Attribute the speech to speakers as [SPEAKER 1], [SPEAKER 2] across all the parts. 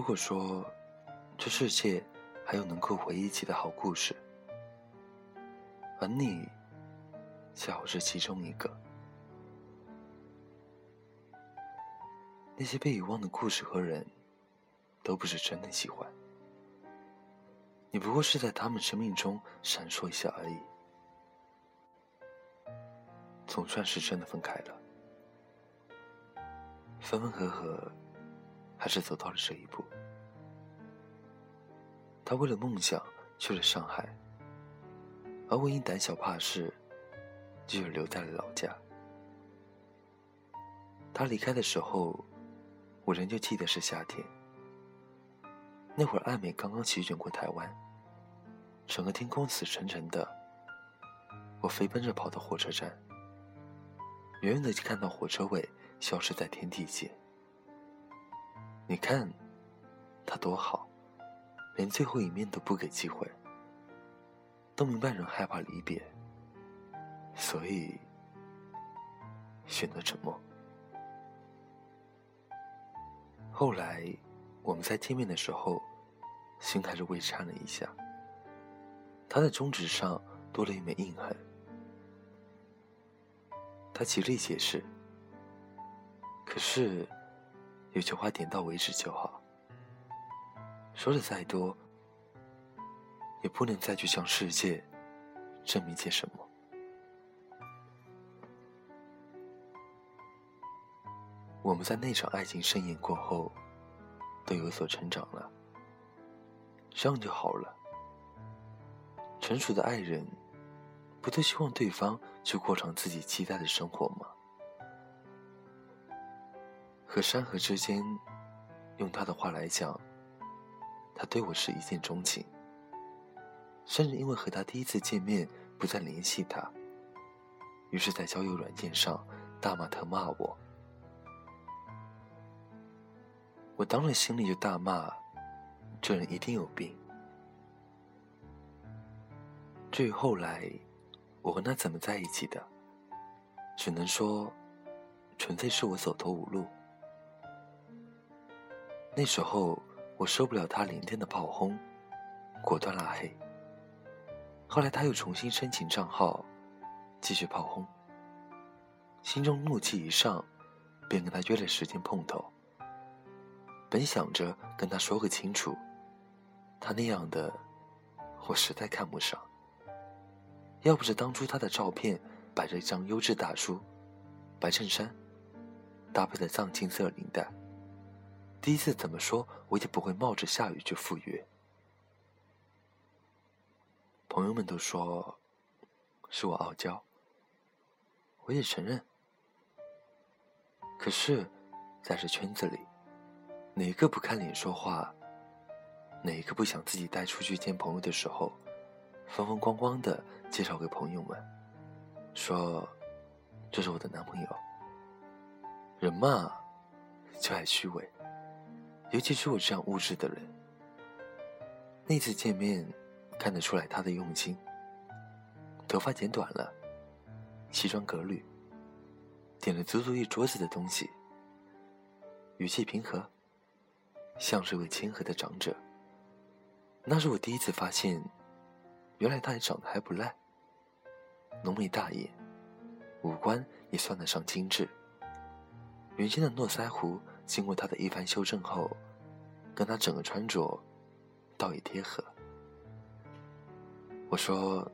[SPEAKER 1] 如果说这世界还有能够回忆起的好故事，而你恰好是其中一个，那些被遗忘的故事和人，都不是真的喜欢，你不过是在他们生命中闪烁一下而已，总算是真的分开了，分分合合。还是走到了这一步。他为了梦想去了上海，而我因胆小怕事，就留在了老家。他离开的时候，我仍旧记得是夏天。那会儿爱美刚刚席卷过台湾，整个天空死沉沉的。我飞奔着跑到火车站，远远的就看到火车尾消失在天地间。你看，他多好，连最后一面都不给机会。都明白人害怕离别，所以选择沉默。后来我们在见面的时候，心还是微颤了一下。他的中指上多了一枚印痕。他极力解释，可是。有句话点到为止就好，说的再多，也不能再去向世界证明些什么。我们在那场爱情盛宴过后，都有所成长了，这样就好了。成熟的爱人，不都希望对方去过上自己期待的生活吗？和山河之间，用他的话来讲，他对我是一见钟情。甚至因为和他第一次见面不再联系他，于是，在交友软件上大骂特骂我。我当然心里就大骂，这人一定有病。至于后来我和他怎么在一起的，只能说，纯粹是我走投无路。那时候我受不了他连天的炮轰，果断拉黑。后来他又重新申请账号，继续炮轰。心中怒气一上，便跟他约了时间碰头。本想着跟他说个清楚，他那样的，我实在看不上。要不是当初他的照片摆着一张优质大叔，白衬衫，搭配的藏青色领带。第一次怎么说，我也不会冒着下雨去赴约。朋友们都说是我傲娇，我也承认。可是，在这圈子里，哪个不看脸说话？哪个不想自己带出去见朋友的时候，风风光光的介绍给朋友们，说这是我的男朋友？人嘛，就爱虚伪。尤其是我这样物质的人，那次见面看得出来他的用心。头发剪短了，西装革履，点了足足一桌子的东西，语气平和，像是位谦和的长者。那是我第一次发现，原来他也长得还不赖，浓眉大眼，五官也算得上精致。原先的络腮胡。经过他的一番修正后，跟他整个穿着倒也贴合。我说：“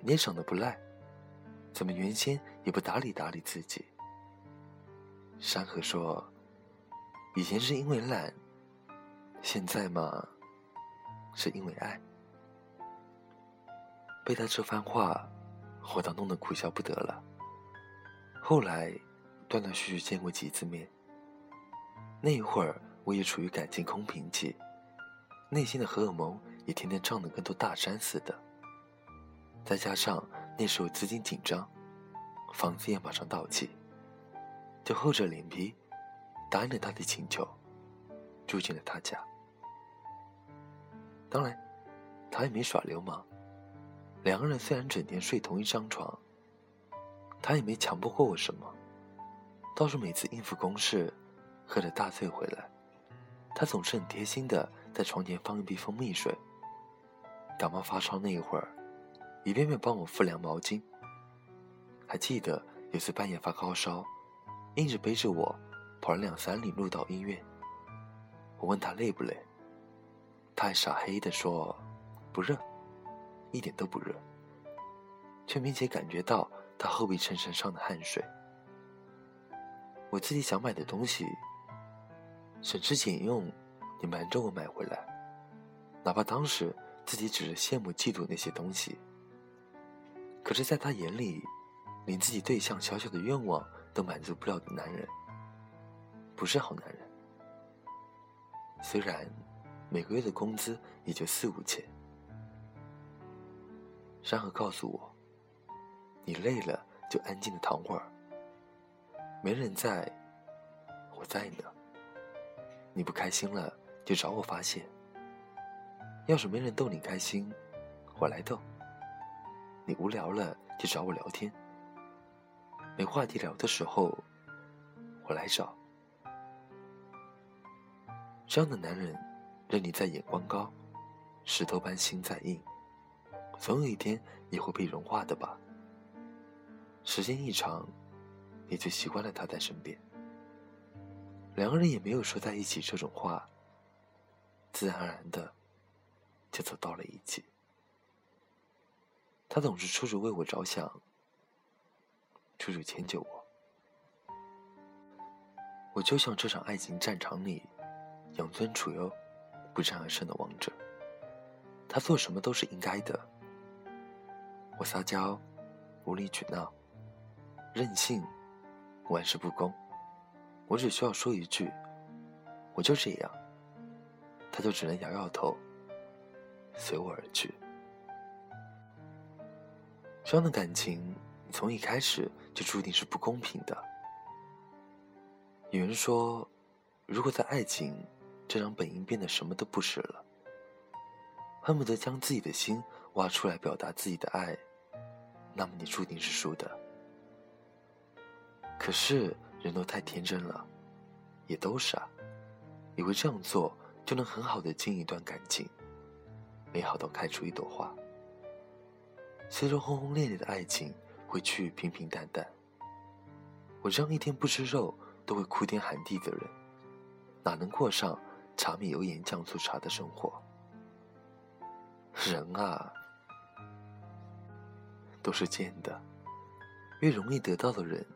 [SPEAKER 1] 你也长得不赖，怎么原先也不打理打理自己？”山河说：“以前是因为懒，现在嘛，是因为爱。”被他这番话，我倒弄得苦笑不得了。后来，断断续续见过几次面。那一会儿，我也处于感情空瓶期，内心的荷尔蒙也天天胀得跟座大山似的。再加上那时候资金紧张，房子也马上到期，就厚着脸皮答应了他的请求，住进了他家。当然，他也没耍流氓，两个人虽然整天睡同一张床，他也没强迫过我什么，倒是每次应付公事。喝得大醉回来，他总是很贴心的在床前放一瓶蜂蜜水。感冒发烧那一会儿，一遍遍帮我敷凉毛巾。还记得有次半夜发高烧，硬是背着我跑了两三里路到医院。我问他累不累，他还傻嘿的说不热，一点都不热，却明显感觉到他后背衬衫上的汗水。我自己想买的东西，省吃俭用你瞒着我买回来，哪怕当时自己只是羡慕嫉妒那些东西，可是在他眼里，连自己对象小小的愿望都满足不了的男人，不是好男人。虽然每个月的工资也就四五千，山河告诉我，你累了就安静的躺会儿。没人在，我在呢。你不开心了就找我发泄。要是没人逗你开心，我来逗。你无聊了就找我聊天。没话题聊的时候，我来找。这样的男人，任你再眼光高，石头般心再硬，总有一天也会被融化的吧。时间一长。也就习惯了他在身边，两个人也没有说在一起这种话，自然而然的就走到了一起。他总是处处为我着想，处处迁就我。我就像这场爱情战场里养尊处优、不战而胜的王者，他做什么都是应该的。我撒娇、无理取闹、任性。玩世不恭，我只需要说一句“我就这样”，他就只能摇摇头，随我而去。这样的感情从一开始就注定是不公平的。有人说，如果在爱情这张本应变得什么都不是了，恨不得将自己的心挖出来表达自己的爱，那么你注定是输的。可是人都太天真了，也都傻，以为这样做就能很好的经营一段感情，美好到开出一朵花。随着轰轰烈烈的爱情会趋于平平淡淡，我这样一天不吃肉都会哭天喊地的人，哪能过上茶米油盐酱醋茶的生活？人啊，都是贱的，越容易得到的人。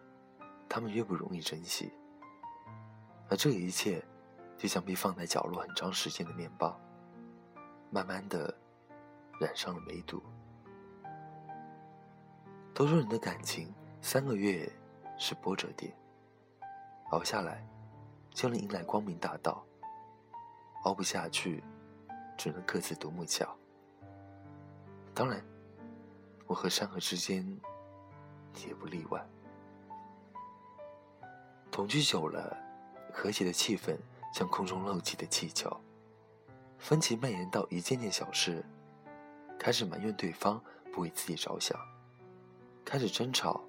[SPEAKER 1] 他们越不容易珍惜，而这一切，就像被放在角落很长时间的面包，慢慢的染上了梅毒。都说人的感情三个月是波折点，熬下来就能迎来光明大道；熬不下去，只能各自独木桥。当然，我和山河之间也不例外。同居久了，和谐的气氛像空中漏气的气球，分歧蔓延到一件件小事，开始埋怨对方不为自己着想，开始争吵，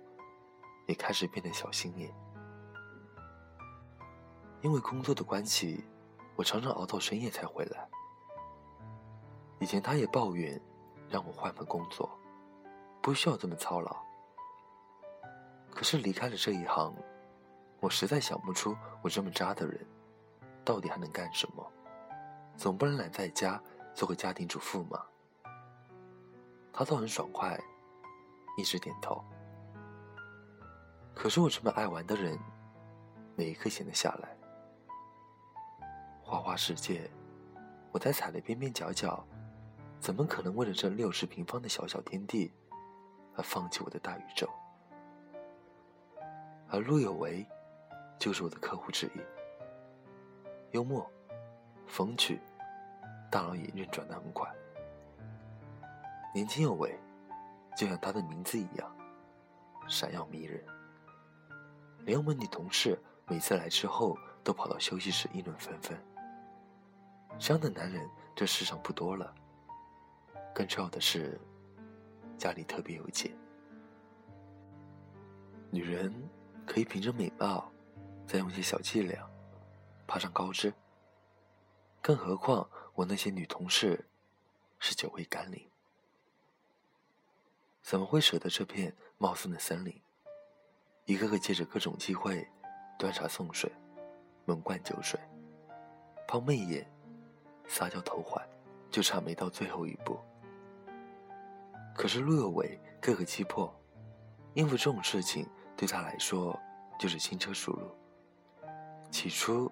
[SPEAKER 1] 也开始变得小心眼。因为工作的关系，我常常熬到深夜才回来。以前他也抱怨，让我换份工作，不需要这么操劳。可是离开了这一行。我实在想不出，我这么渣的人，到底还能干什么？总不能懒在家做个家庭主妇嘛。他倒很爽快，一直点头。可是我这么爱玩的人，哪一刻闲得下来？花花世界，我在踩的边边角角，怎么可能为了这六十平方的小小天地，而放弃我的大宇宙？而陆有为。就是我的客户之一，幽默、风趣，大脑也运转的很快，年轻有为，就像他的名字一样，闪耀迷人。连我们女同事每次来之后，都跑到休息室议论纷纷。这样的男人这世上不多了，更重要的是，家里特别有钱。女人可以凭着美貌。再用些小伎俩，爬上高枝，更何况我那些女同事是久未甘霖，怎么会舍得这片茂盛的森林？一个个借着各种机会端茶送水，猛灌酒水，抛媚眼，撒娇投怀，就差没到最后一步。可是陆有为各个击破，应付这种事情对他来说就是轻车熟路。起初，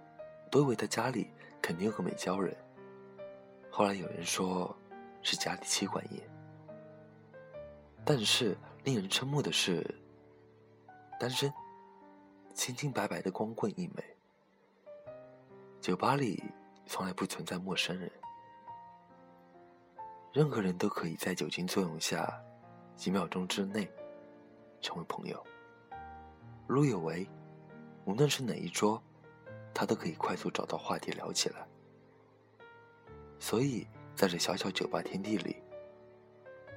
[SPEAKER 1] 都以为他家里肯定有个美娇人。后来有人说，是家里妻管严。但是令人瞠目的是，单身，清清白白的光棍一枚。酒吧里从来不存在陌生人。任何人都可以在酒精作用下，几秒钟之内成为朋友。陆有为，无论是哪一桌，他都可以快速找到话题聊起来。所以，在这小小酒吧天地里，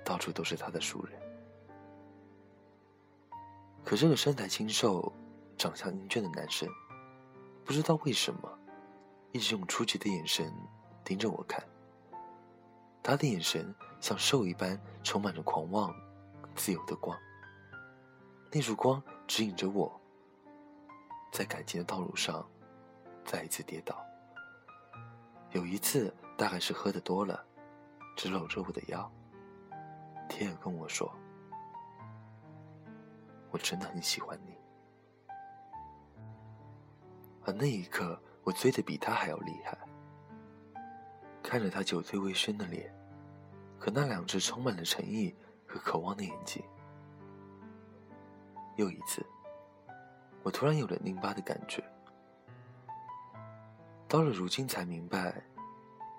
[SPEAKER 1] 到处都是他的熟人。可这个身材清瘦、长相英俊的男生，不知道为什么，一直用出奇的眼神盯着我看。他的眼神像兽一般，充满着狂妄、自由的光。那束光指引着我，在感情的道路上再一次跌倒。有一次，大概是喝的多了，只搂着我的腰，天儿跟我说：“我真的很喜欢你。”而那一刻，我醉得比他还要厉害。看着他酒醉未醺的脸，和那两只充满了诚意和渴望的眼睛，又一次，我突然有了拧巴的感觉。到了如今才明白，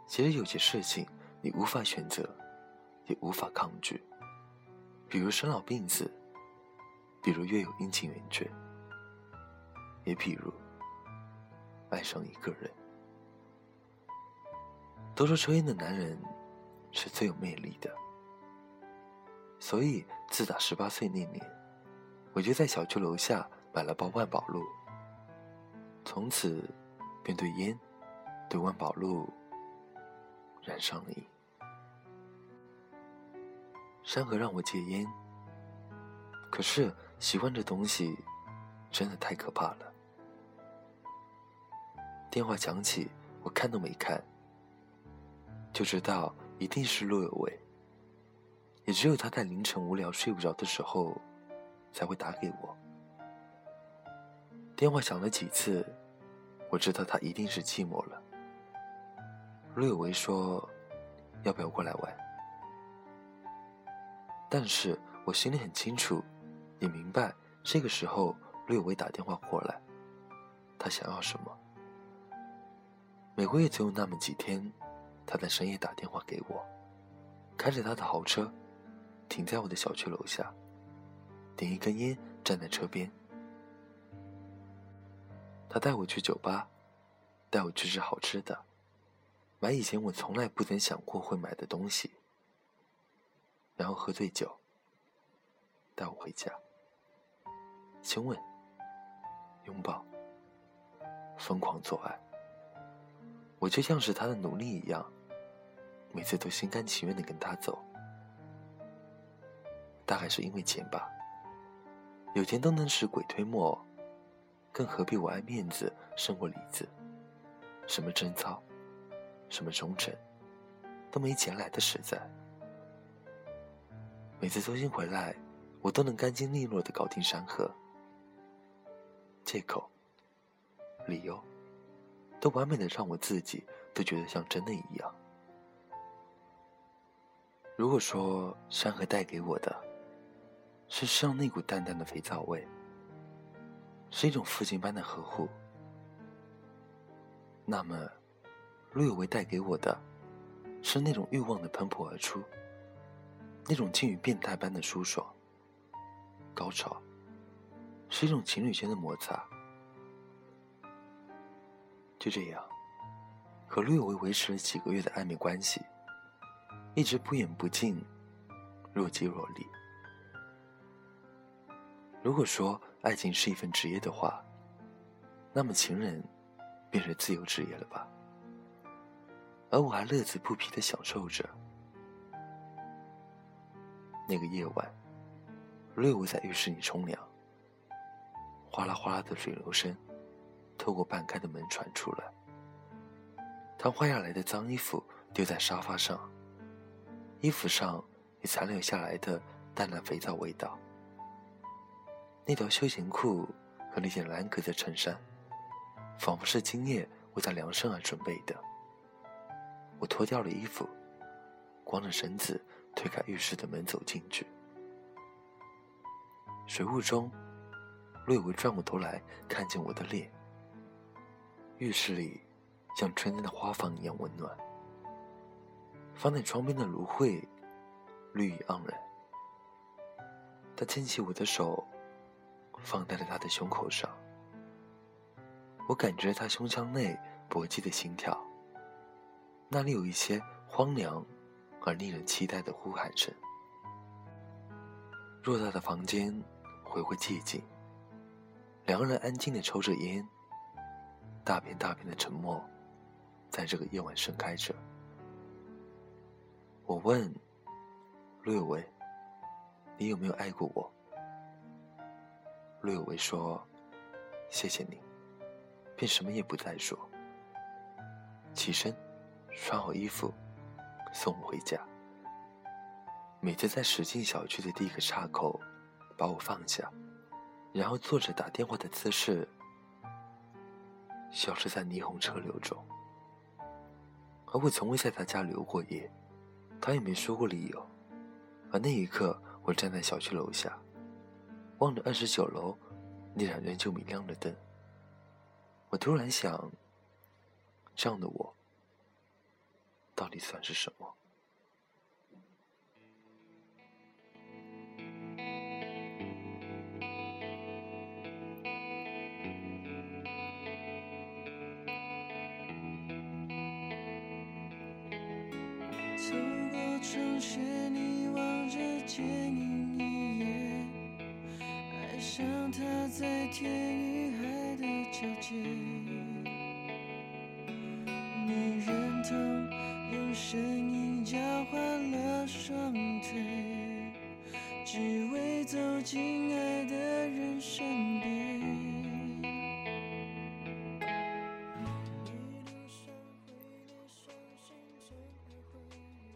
[SPEAKER 1] 其实有些事情你无法选择，也无法抗拒，比如生老病死，比如月有阴晴圆缺，也比如爱上一个人。都说抽烟的男人是最有魅力的，所以自打十八岁那年，我就在小区楼下买了包万宝路，从此便对烟、对万宝路染上了瘾。山河让我戒烟，可是喜欢这东西真的太可怕了。电话响起，我看都没看。就知道一定是陆有为，也只有他在凌晨无聊睡不着的时候，才会打给我。电话响了几次，我知道他一定是寂寞了。陆有为说：“要不要过来玩？”但是我心里很清楚，也明白这个时候陆有为打电话过来，他想要什么。每个月总有那么几天。他在深夜打电话给我，开着他的豪车，停在我的小区楼下，点一根烟，站在车边。他带我去酒吧，带我去吃好吃的，买以前我从来不曾想过会买的东西，然后喝醉酒，带我回家，亲吻，拥抱，疯狂做爱，我就像是他的奴隶一样。每次都心甘情愿的跟他走，大概是因为钱吧。有钱都能使鬼推磨，更何必我爱面子胜过里子？什么贞操，什么忠诚，都没钱来的实在。每次周星回来，我都能干净利落的搞定山河。借口、理由，都完美的让我自己都觉得像真的一样。如果说山河带给我的，是身上那股淡淡的肥皂味，是一种父亲般的呵护，那么陆有为带给我的，是那种欲望的喷薄而出，那种近于变态般的舒爽、高潮，是一种情侣间的摩擦。就这样，和陆有为维持了几个月的暧昧关系。一直不远不近，若即若离。如果说爱情是一份职业的话，那么情人便是自由职业了吧？而我还乐此不疲的享受着。那个夜晚，略微在浴室里冲凉，哗啦哗啦的水流声透过半开的门传出来。他换下来的脏衣服丢在沙发上，衣服上也残留下来的淡淡肥皂味道。那条休闲裤和那件蓝格的衬衫，仿佛是今夜为他量身而准备的。我脱掉了衣服，光着身子。推开浴室的门，走进去。水雾中，略微转过头来，看见我的脸。浴室里像春天的花房一样温暖。放在窗边的芦荟，绿意盎然。他牵起我的手，放在了他的胸口上。我感觉他胸腔内搏击的心跳，那里有一些荒凉。而令人期待的呼喊声。偌大的房间回归寂静，两个人安静的抽着烟，大片大片的沉默，在这个夜晚盛开着。我问陆有为：“你有没有爱过我？”陆有为说：“谢谢你。”便什么也不再说，起身，穿好衣服。送我回家。每次在驶进小区的第一个岔口，把我放下，然后坐着打电话的姿势，消失在霓虹车流中。而我从未在他家留过夜，他也没说过理由。而那一刻，我站在小区楼下，望着二十九楼那盏仍旧明亮的灯，我突然想：这样的我。到底算是什么？
[SPEAKER 2] 透过窗斜，你望着剪影一夜，爱上他在天与海的交界，没人懂。声音交换了双腿，只为走进爱的人身边。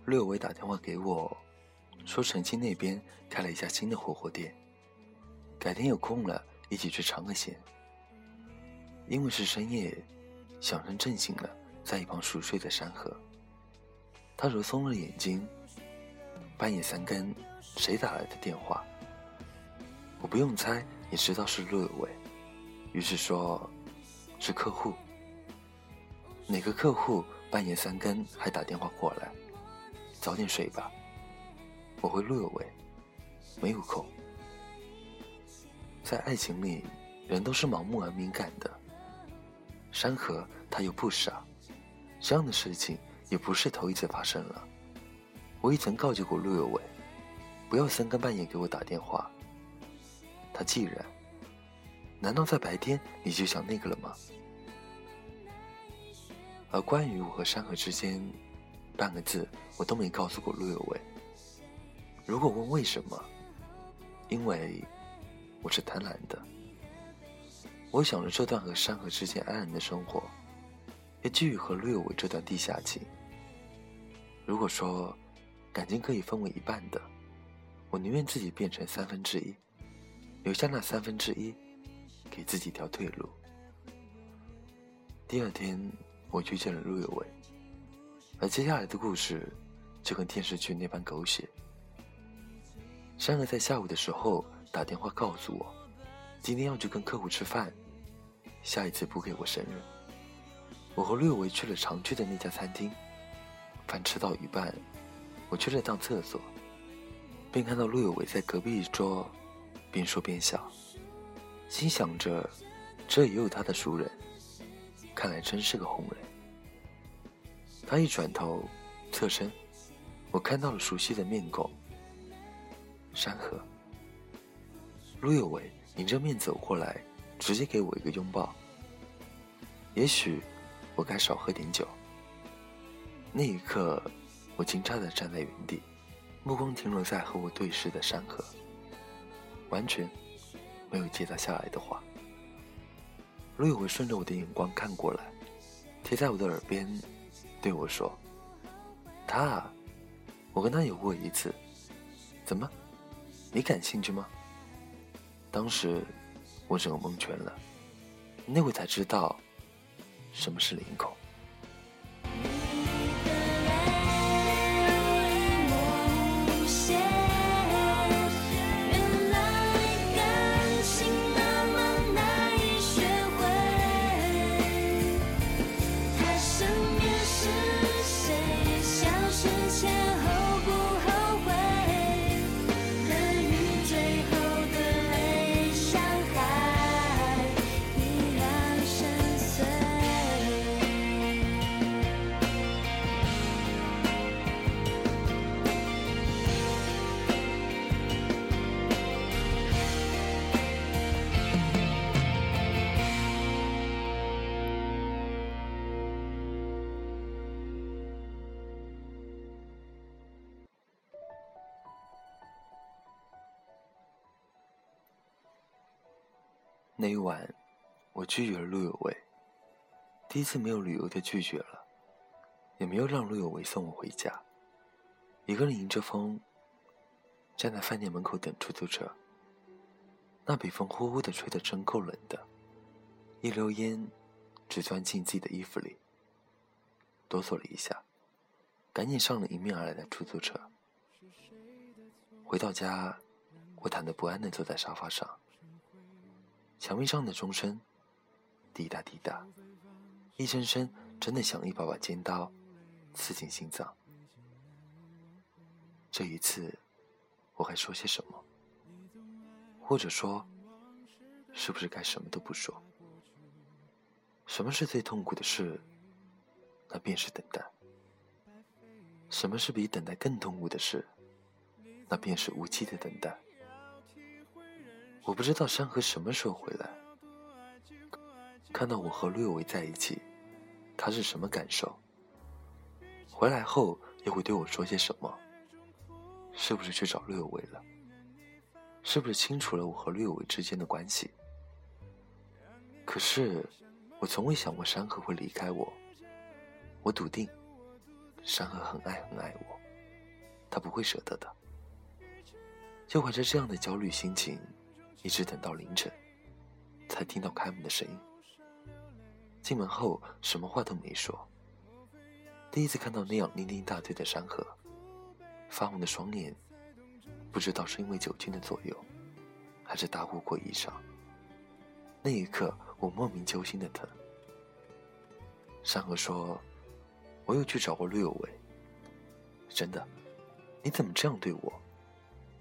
[SPEAKER 1] 略微打电话给我，说澄清那边开了一家新的火锅店，改天有空了一起去尝个鲜。因为是深夜，小声震醒了在一旁熟睡的山河。他揉松了眼睛。半夜三更，谁打来的电话？我不用猜，也知道是陆有为。于是说：“是客户。”哪个客户半夜三更还打电话过来？早点睡吧。我回陆有为：“没有空。”在爱情里，人都是盲目而敏感的。山河他又不傻，这样的事情。也不是头一次发生了，我也曾告诫过陆有为，不要三更半夜给我打电话。他既然，难道在白天你就想那个了吗？而关于我和山河之间，半个字我都没告诉过陆有为。如果问为什么，因为我是贪婪的。我想着这段和山河之间安然的生活，也基于和陆有为这段地下情。如果说感情可以分为一半的，我宁愿自己变成三分之一，留下那三分之一，给自己一条退路。第二天，我遇见了陆有为，而接下来的故事就跟电视剧那般狗血。山河在下午的时候打电话告诉我，今天要去跟客户吃饭，下一次不给我生日。我和陆有为去了常去的那家餐厅。饭吃到一半，我去了趟厕所，便看到陆有为在隔壁桌，边说边笑，心想着这也有他的熟人，看来真是个红人。他一转头，侧身，我看到了熟悉的面孔，山河。陆有为迎着面走过来，直接给我一个拥抱。也许我该少喝点酒。那一刻，我惊诧地站在原地，目光停留在和我对视的山河，完全没有接他下来的话。陆有为顺着我的眼光看过来，贴在我的耳边对我说：“他，我跟他有过一次，怎么，你感兴趣吗？”当时我整个蒙圈了，那会才知道什么是领口。那一晚，我拒绝了陆有为。第一次没有理由的拒绝了，也没有让陆有为送我回家。一个人迎着风，站在饭店门口等出租车。那北风呼呼的吹得真够冷的，一溜烟，只钻进自己的衣服里。哆嗦了一下，赶紧上了迎面而来的出租车。回到家，我忐忑不安的坐在沙发上。墙壁上的钟声，滴答滴答，一声声真的像一把把尖刀，刺进心脏。这一次，我还说些什么？或者说，是不是该什么都不说？什么是最痛苦的事？那便是等待。什么是比等待更痛苦的事？那便是无期的等待。我不知道山河什么时候回来，看到我和陆有为在一起，他是什么感受？回来后又会对我说些什么？是不是去找陆有为了？是不是清楚了我和陆有为之间的关系？可是，我从未想过山河会离开我。我笃定，山河很爱很爱我，他不会舍得的。就怀着这样的焦虑心情。一直等到凌晨，才听到开门的声音。进门后，什么话都没说。第一次看到那样酩酊大醉的山河，发红的双眼，不知道是因为酒精的作用，还是大过过一上。那一刻，我莫名揪心的疼。山河说：“我又去找过陆有为。”真的？你怎么这样对我？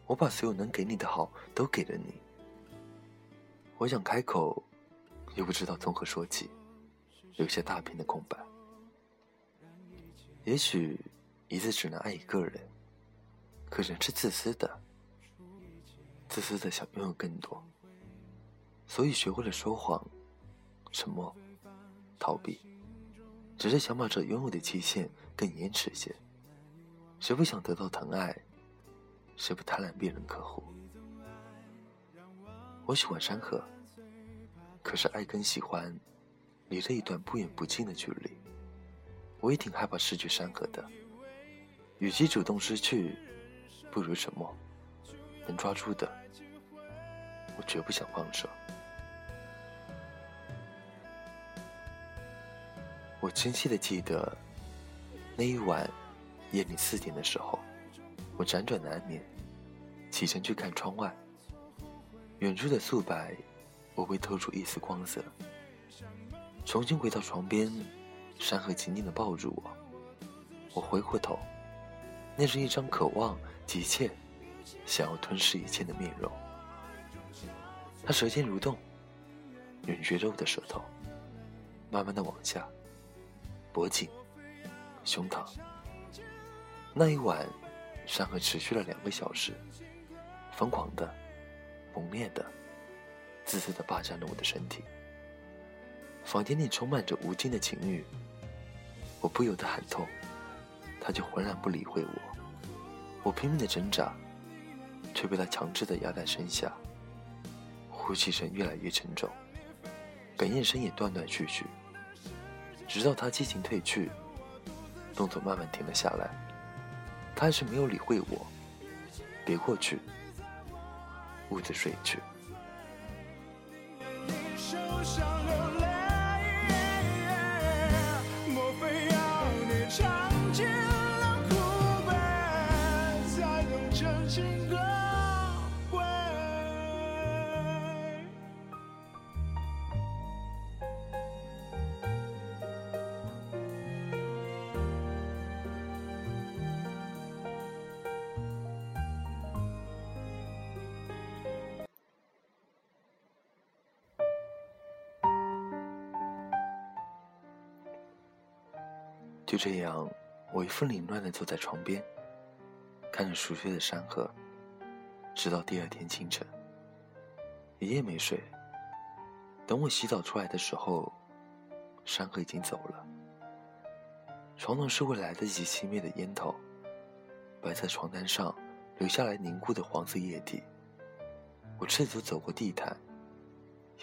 [SPEAKER 1] 我把所有能给你的好都给了你。我想开口，又不知道从何说起，留下大片的空白。也许一次只能爱一个人，可人是自私的，自私的想拥有更多，所以学会了说谎、沉默、逃避，只是想把这拥有的期限更延迟些。谁不想得到疼爱？谁不贪婪别人呵护？我喜欢山河，可是爱跟喜欢离了一段不远不近的距离。我也挺害怕失去山河的，与其主动失去，不如沉默。能抓住的，我绝不想放手。我清晰的记得，那一晚夜里四点的时候，我辗转难眠，起身去看窗外。远处的素白，微微透出一丝光色。重新回到床边，山河紧紧地抱住我。我回过头，那是一张渴望、急切、想要吞噬一切的面容。他舌尖蠕动，吮绝着我的舌头，慢慢的往下，脖颈、胸膛。那一晚，山河持续了两个小时，疯狂的。猛烈的、自私的霸占了我的身体。房间里充满着无尽的情欲，我不由得喊痛，他就浑然不理会我。我拼命的挣扎，却被他强制的压在身下，呼吸声越来越沉重，哽咽声也断断续续，直到他激情褪去，动作慢慢停了下来，他还是没有理会我，别过去，兀自睡去。这样，我一副凌乱的坐在床边，看着熟睡的山河，直到第二天清晨。一夜没睡。等我洗澡出来的时候，山河已经走了。床头是未来得及熄灭的烟头，摆在床单上留下来凝固的黄色液体。我赤足走过地毯，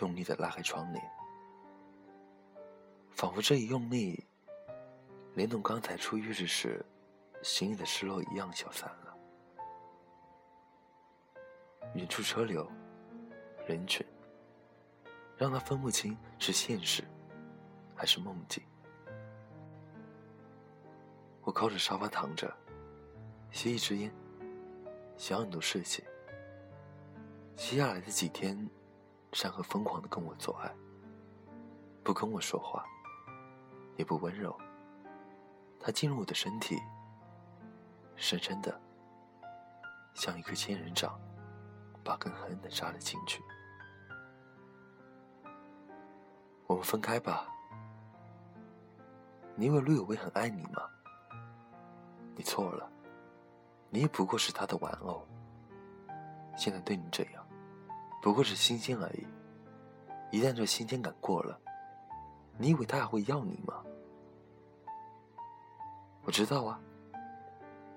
[SPEAKER 1] 用力的拉开窗帘，仿佛这一用力。连同刚才出浴室时行李的失落一样消散了。远处车流、人群，让他分不清是现实还是梦境。我靠着沙发躺着，吸一支烟，想很多事情。接下来的几天，山河疯狂的跟我做爱，不跟我说话，也不温柔。他进入我的身体，深深的，像一颗仙人掌，把根狠狠的扎了进去。我们分开吧。你以为陆有为很爱你吗？你错了，你也不过是他的玩偶。现在对你这样，不过是新鲜而已。一旦这新鲜感过了，你以为他还会要你吗？我知道啊，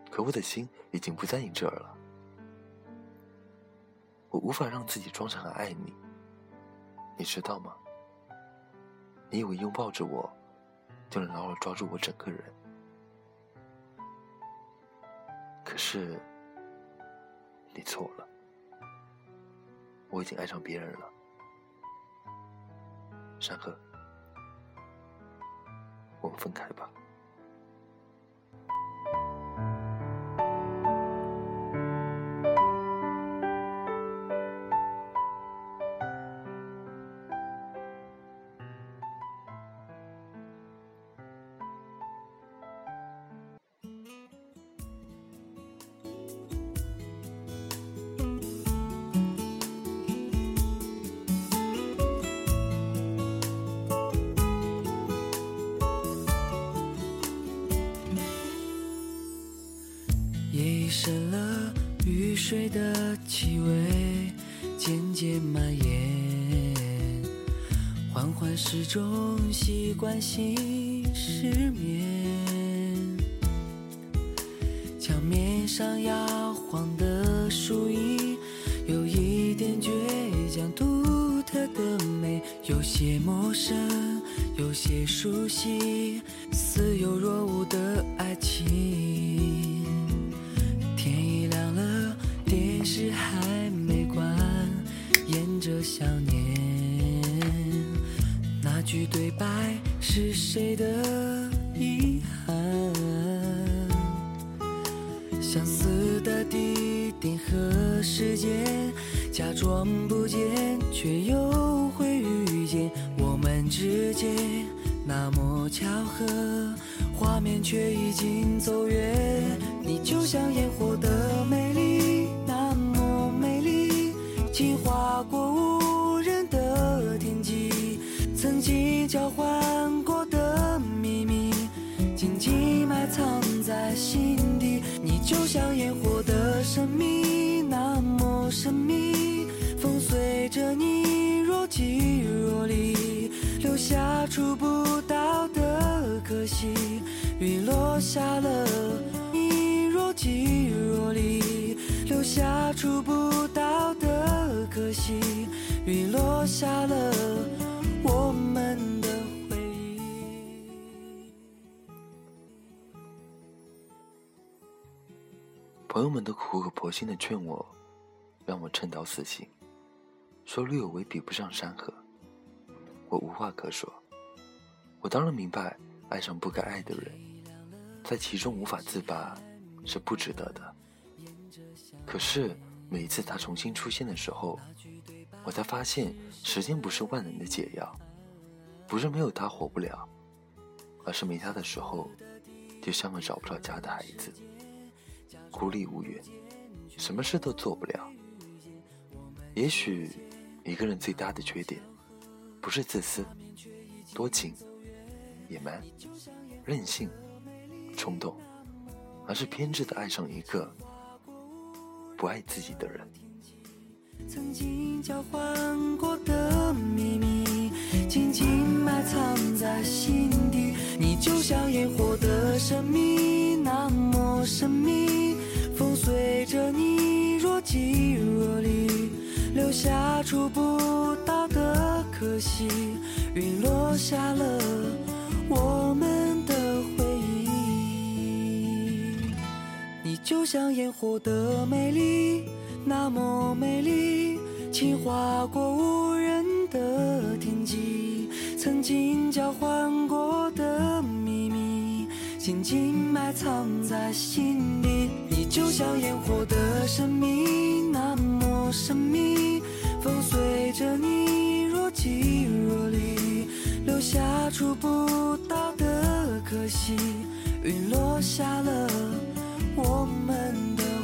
[SPEAKER 1] 可我的心已经不在你这儿了。我无法让自己装成很爱你，你知道吗？你以为拥抱着我，就能牢牢抓住我整个人？可是，你错了，我已经爱上别人了。山河，我们分开吧。
[SPEAKER 2] 中习惯性失眠，墙面上摇晃的树影有一点倔强，独特的美，有些陌生，有些熟悉，似有若无的爱触不到的可惜，雨落下了我们的回忆。
[SPEAKER 1] 朋友们都苦口婆心的劝我，让我趁早死心，说绿有为比不上山河。我无话可说。我当然明白，爱上不该爱的人，在其中无法自拔，是不值得的。可是每一次他重新出现的时候，我才发现，时间不是万能的解药，不是没有他活不了，而是没他的时候，就像个找不着家的孩子，孤立无援，什么事都做不了。也许，一个人最大的缺点，不是自私、多情。野蛮、任性、冲动，而是偏执的爱上一个不爱自己的人。
[SPEAKER 2] 曾经交换过的秘密，紧紧埋藏在心底。你就像烟火的神秘，那么神秘。风随着你若即若离，留下触不到的可惜。云落下了。我们就像烟火的美丽，那么美丽，轻划过无人的天际。曾经交换过的秘密，紧紧埋藏在心底。你就像烟火的神秘，那么神秘，风随着你若即若离，留下触不到的。可惜，雨落下了我们的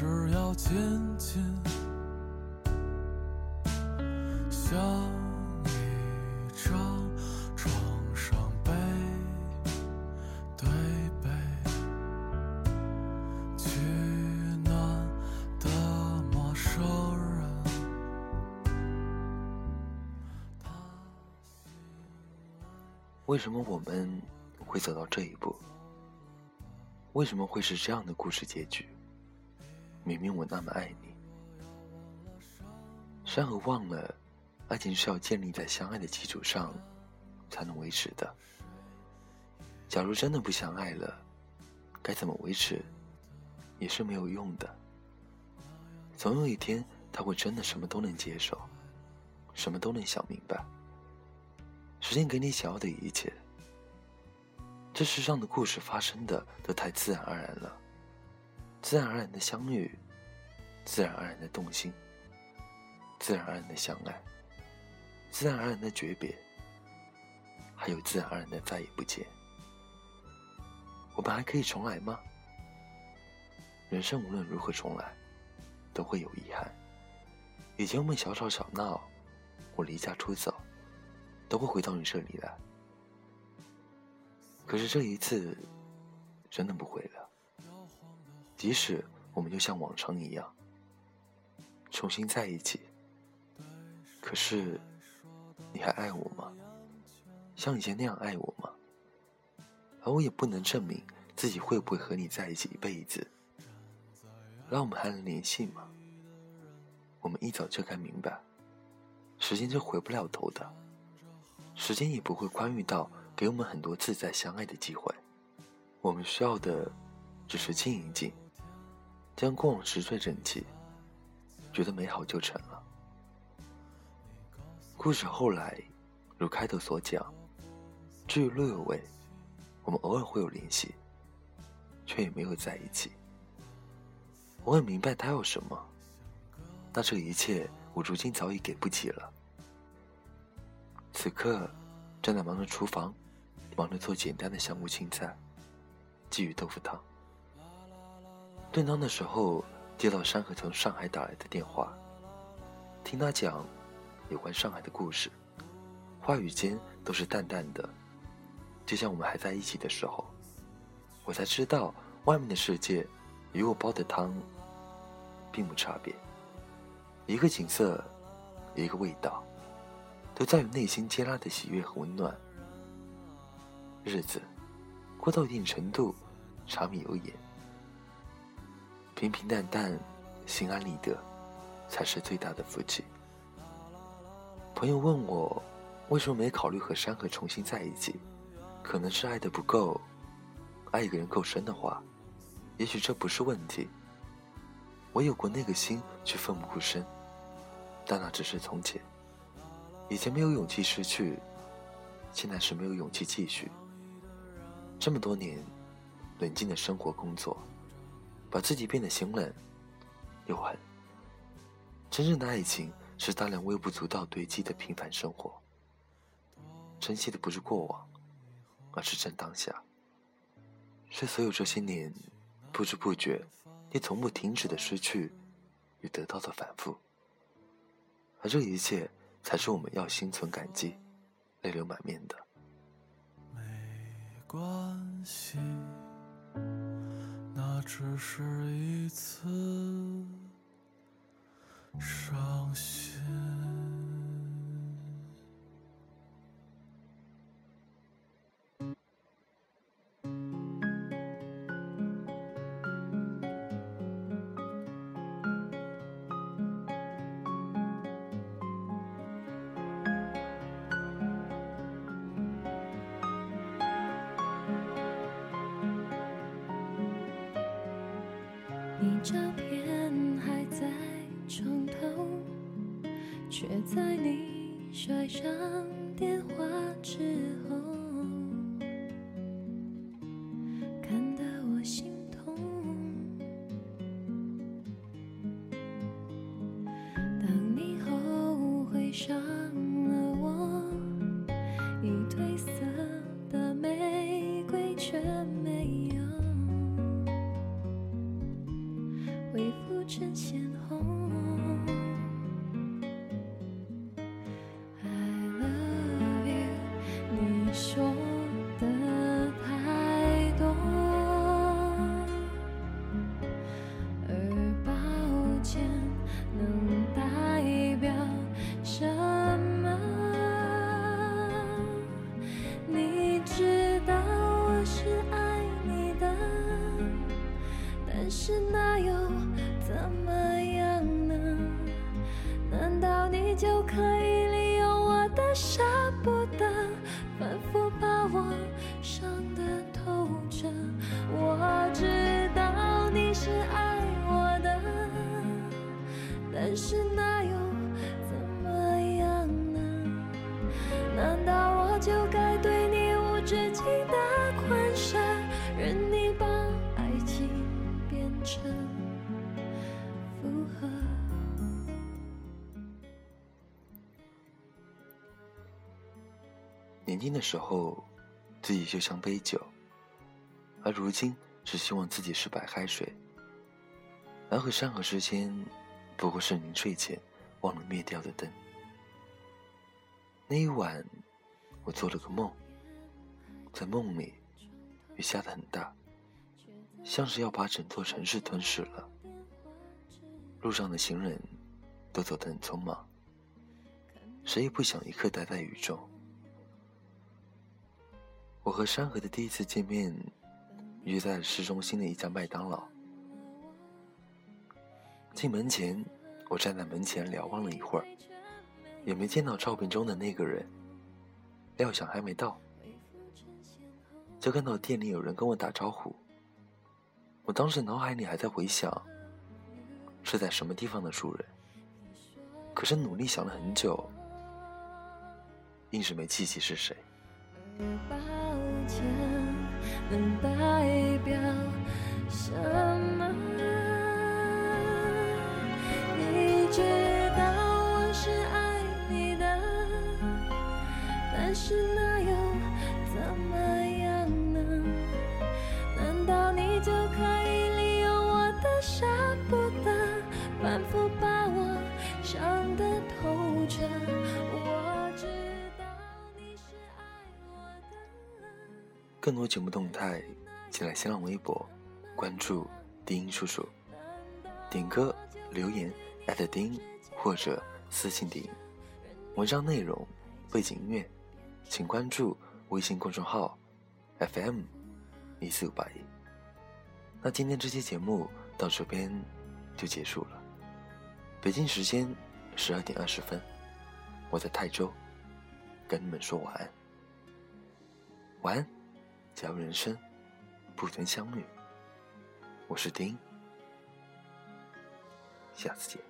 [SPEAKER 3] 紧紧像一张床上背对背，取暖的陌生人。
[SPEAKER 1] 为什么我们会走到这一步？为什么会是这样的故事结局？明明我那么爱你，山河忘了，爱情是要建立在相爱的基础上才能维持的。假如真的不相爱了，该怎么维持，也是没有用的。总有一天，他会真的什么都能接受，什么都能想明白。时间给你想要的一切，这世上的故事发生的都太自然而然了。自然而然的相遇，自然而然的动心，自然而然的相爱，自然而然的诀别，还有自然而然的再也不见。我们还可以重来吗？人生无论如何重来，都会有遗憾。以前我们小吵小闹，我离家出走，都会回到你这里来。可是这一次，真的不会了。即使我们就像往常一样重新在一起，可是你还爱我吗？像以前那样爱我吗？而我也不能证明自己会不会和你在一起一辈子。那我们还能联系吗？我们一早就该明白，时间是回不了头的，时间也不会宽裕到给我们很多次再相爱的机会。我们需要的只是静一静。将过往拾碎整齐，觉得美好就成了。故事后来，如开头所讲，至于陆有为，我们偶尔会有联系，却也没有在一起。我很明白他要什么，那这一切我如今早已给不起了。此刻，正在忙着厨房，忙着做简单的香菇青菜、鲫鱼豆腐汤。炖汤的时候，接到山河从上海打来的电话，听他讲有关上海的故事，话语间都是淡淡的，就像我们还在一起的时候。我才知道，外面的世界与我煲的汤并不差别，一个景色，一个味道。都在于内心接纳的喜悦和温暖。日子过到一定程度，柴米油盐，平平淡淡，心安理得，才是最大的福气。朋友问我为什么没考虑和山河重新在一起，可能是爱的不够。爱一个人够深的话，也许这不是问题。我有过那个心去奋不顾身，但那只是从前。以前没有勇气失去，现在是没有勇气继续。这么多年，冷静的生活工作，把自己变得心冷又狠。真正的爱情是大量微不足道堆积的平凡生活。珍惜的不是过往，而是正当下。是所有这些年，不知不觉，你从不停止的失去与得到的反复，而这一切。才是我们要心存感激、泪流满面的。
[SPEAKER 3] 没关系，只是一次伤心。
[SPEAKER 1] 年轻的时候，自己就像杯酒，而如今只希望自己是白开水。而和山河之间，不过是临睡前忘了灭掉的灯。那一晚，我做了个梦，在梦里，雨下得很大，像是要把整座城市吞噬了。路上的行人都走得很匆忙，谁也不想一刻待在雨中。我和山河的第一次见面，约在市中心的一家麦当劳。进门前，我站在门前瞭望了一会儿，也没见到照片中的那个人。料想还没到，就看到店里有人跟我打招呼。我当时脑海里还在回想，是在什么地方的熟人，可是努力想了很久，硬是没记起是谁。
[SPEAKER 3] 抱歉，能代表什么？你知道我是爱你的，但是那又怎么样呢？难道你就可以利用我的舍不得，反复把我伤得透彻？
[SPEAKER 1] 更多节目动态，请来新浪微博关注丁叔叔，点歌留言艾特丁或者私信丁。文章内容、背景音乐，请关注微信公众号 FM 一四五八一。那今天这期节目到这边就结束了。北京时间十二点二十分，我在泰州跟你们说晚安。晚安。假如人生不曾相遇，我是丁，下次见。